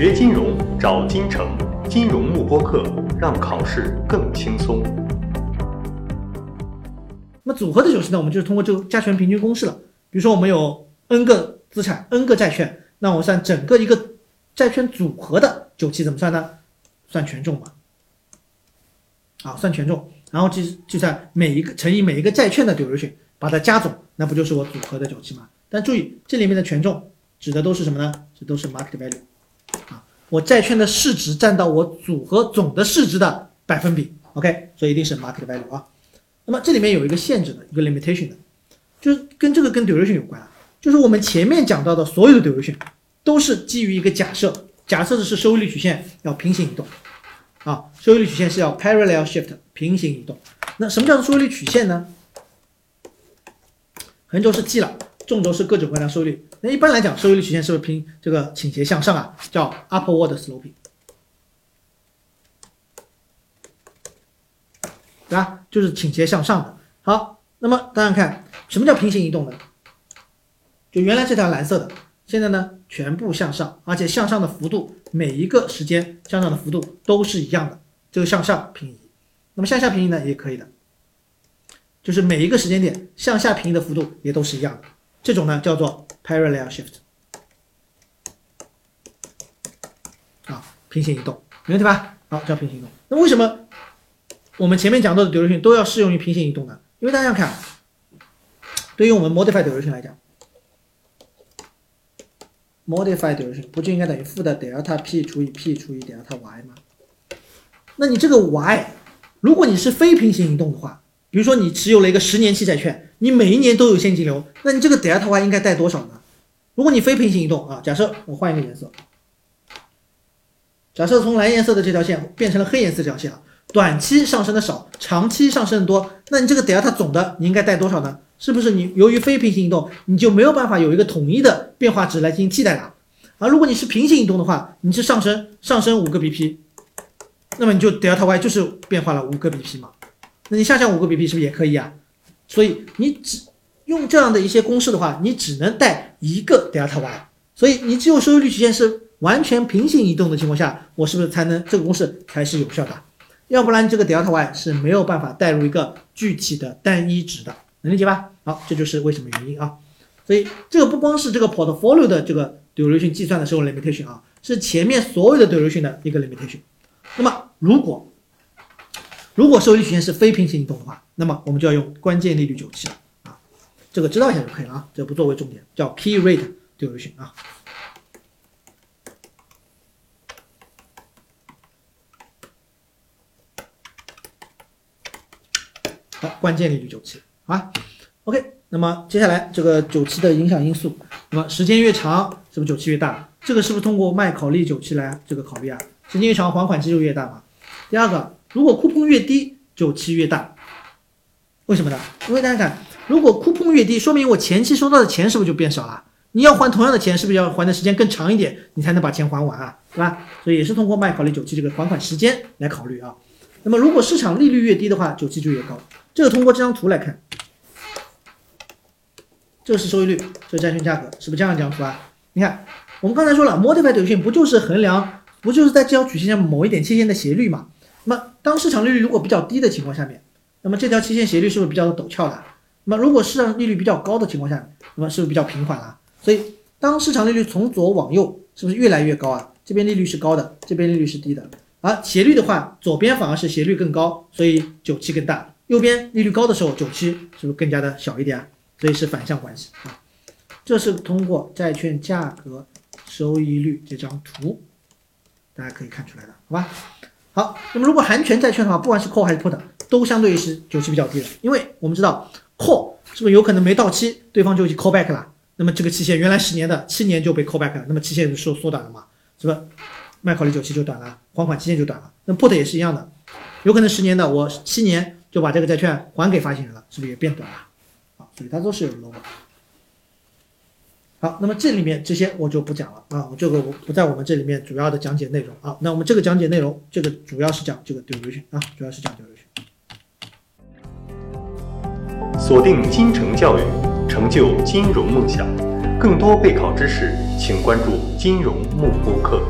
学金融找金城，金融慕播课，让考试更轻松。那么组合的九期呢，我们就是通过这个加权平均公式了。比如说我们有 n 个资产，n 个债券，那我算整个一个债券组合的九期怎么算呢？算权重嘛。啊，算权重，然后计计算每一个乘以每一个债券的久留去把它加总，那不就是我组合的九期吗？但注意，这里面的权重指的都是什么呢？这都是 market value，啊，我债券的市值占到我组合总的市值的百分比，OK，所以一定是 market value 啊。那么这里面有一个限制的一个 limitation 的，就是跟这个跟 duration 有关啊，就是我们前面讲到的所有的 duration 都是基于一个假设，假设的是收益率曲线要平行移动。啊，收益率曲线是要 parallel shift 平行移动。那什么叫做收益率曲线呢？横轴是 G 了，纵轴是各种各样的收益率。那一般来讲，收益率曲线是不是平这个倾斜向上啊？叫 upward sloping，对吧？就是倾斜向上的。好，那么大家看，什么叫平行移动呢？就原来这条蓝色的，现在呢？全部向上，而且向上的幅度每一个时间向上的幅度都是一样的，这个向上平移。那么向下平移呢，也可以的，就是每一个时间点向下平移的幅度也都是一样的。这种呢叫做 parallel shift，啊，平行移动，没问题吧？好，叫平行移动。那为什么我们前面讲到的 duration 都要适用于平行移动呢？因为大家看，对于我们 modified duration 来讲。modified duration 不就应该等于负的 delta p 除以 p 除以 delta y 吗？那你这个 y，如果你是非平行移动的话，比如说你持有了一个十年期债券，你每一年都有现金流，那你这个 delta y 应该带多少呢？如果你非平行移动啊，假设我换一个颜色，假设从蓝颜色的这条线变成了黑颜色这条线了，短期上升的少，长期上升的多，那你这个 delta 总的你应该带多少呢？是不是你由于非平行移动，你就没有办法有一个统一的变化值来进行替代了？而如果你是平行移动的话，你是上升上升五个 BP，那么你就 delta y 就是变化了五个 BP 嘛？那你下降五个 BP 是不是也可以啊？所以你只用这样的一些公式的话，你只能带一个 delta y。所以你只有收益率曲线是完全平行移动的情况下，我是不是才能这个公式才是有效的？要不然这个 delta y 是没有办法带入一个具体的单一值的。能理解吧？好，这就是为什么原因啊。所以这个不光是这个 portfolio 的这个 duration 计算的时候 limitation 啊，是前面所有的 duration 的一个 limitation。那么如果如果收益率曲线是非平行移动的话，那么我们就要用关键利率周期了啊。这个知道一下就可以了啊，这不作为重点，叫 key rate duration 啊。好，关键利率周期。啊，OK，那么接下来这个九期的影响因素，那么时间越长，是不是九期越大？这个是不是通过麦考利九期来这个考虑啊？时间越长，还款期就越大嘛。第二个，如果库碰越低，九期越大，为什么呢？因为大家看，如果库碰越低，说明我前期收到的钱是不是就变少了？你要还同样的钱，是不是要还的时间更长一点，你才能把钱还完啊？对吧？所以也是通过麦考利九期这个还款时间来考虑啊。那么如果市场利率越低的话，九期就越高。这个通过这张图来看。这是收益率，这是债券价格，是不是这样一张图啊？你看，我们刚才说了，modified duration 不就是衡量，不就是在这条曲线上某一点期限的斜率嘛？那么当市场利率如果比较低的情况下面，那么这条期限斜率是不是比较陡峭的？那么如果市场利率比较高的情况下，那么是不是比较平缓了？所以当市场利率从左往右，是不是越来越高啊？这边利率是高的，这边利率是低的，而斜率的话，左边反而是斜率更高，所以久期更大；右边利率高的时候，久期是不是更加的小一点啊？所以是反向关系啊，这是通过债券价格收益率这张图，大家可以看出来的，好吧？好，那么如果含权债券的话，不管是 call 还是 put，都相对于是久期比较低的，因为我们知道 call 是不是有可能没到期，对方就已经 call back 了，那么这个期限原来十年的，七年就被 call back 了，那么期限就缩缩短了嘛，是吧？卖考虑久期就短了，还款期限就短了，那 put 也是一样的，有可能十年的我七年就把这个债券还给发行人了，是不是也变短了？啊所以它都是有 logo。好，那么这里面这些我就不讲了啊，我这个我不在我们这里面主要的讲解内容啊。那我们这个讲解内容，这个主要是讲这个多头选啊，主要是讲这个。锁定金城教育，成就金融梦想。更多备考知识，请关注金融幕布课。